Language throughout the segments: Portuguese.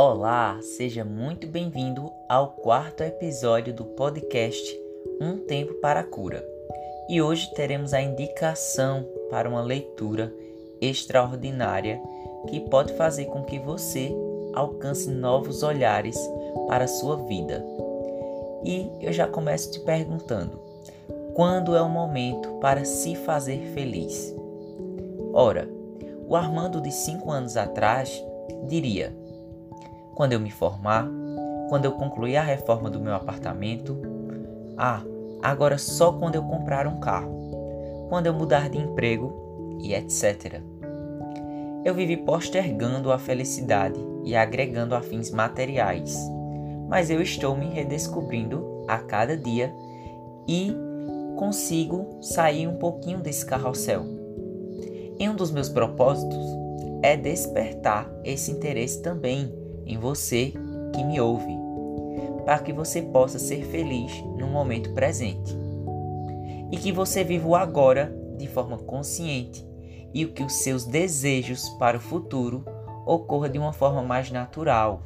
Olá, seja muito bem-vindo ao quarto episódio do podcast Um Tempo para a Cura. E hoje teremos a indicação para uma leitura extraordinária que pode fazer com que você alcance novos olhares para a sua vida. E eu já começo te perguntando: quando é o momento para se fazer feliz? Ora, o Armando de 5 anos atrás diria: quando eu me formar, quando eu concluir a reforma do meu apartamento, ah, agora só quando eu comprar um carro, quando eu mudar de emprego e etc. Eu vivi postergando a felicidade e agregando a fins materiais, mas eu estou me redescobrindo a cada dia e consigo sair um pouquinho desse carrossel e um dos meus propósitos é despertar esse interesse também em você que me ouve, para que você possa ser feliz no momento presente e que você viva o agora de forma consciente e que os seus desejos para o futuro ocorra de uma forma mais natural.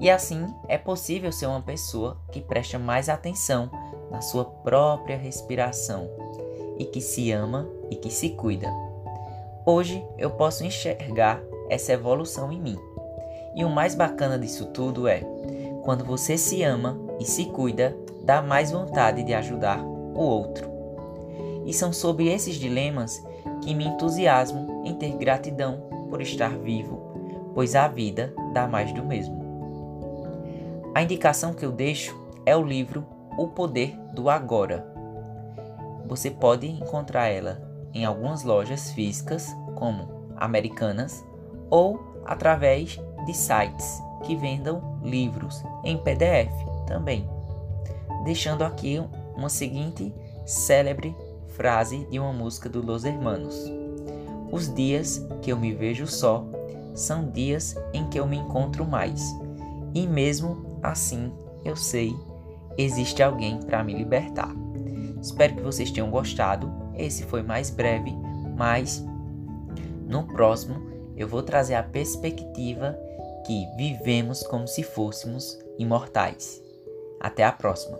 E assim é possível ser uma pessoa que presta mais atenção na sua própria respiração e que se ama e que se cuida. Hoje eu posso enxergar essa evolução em mim. E o mais bacana disso tudo é, quando você se ama e se cuida, dá mais vontade de ajudar o outro. E são sobre esses dilemas que me entusiasmo em ter gratidão por estar vivo, pois a vida dá mais do mesmo. A indicação que eu deixo é o livro O Poder do Agora, você pode encontrar ela em algumas lojas físicas, como Americanas, ou através de sites que vendam livros em PDF também. Deixando aqui uma seguinte célebre frase de uma música do Los Hermanos: Os dias que eu me vejo só são dias em que eu me encontro mais, e mesmo assim eu sei existe alguém para me libertar. Espero que vocês tenham gostado. Esse foi mais breve, mas no próximo eu vou trazer a perspectiva que vivemos como se fôssemos imortais. Até a próxima!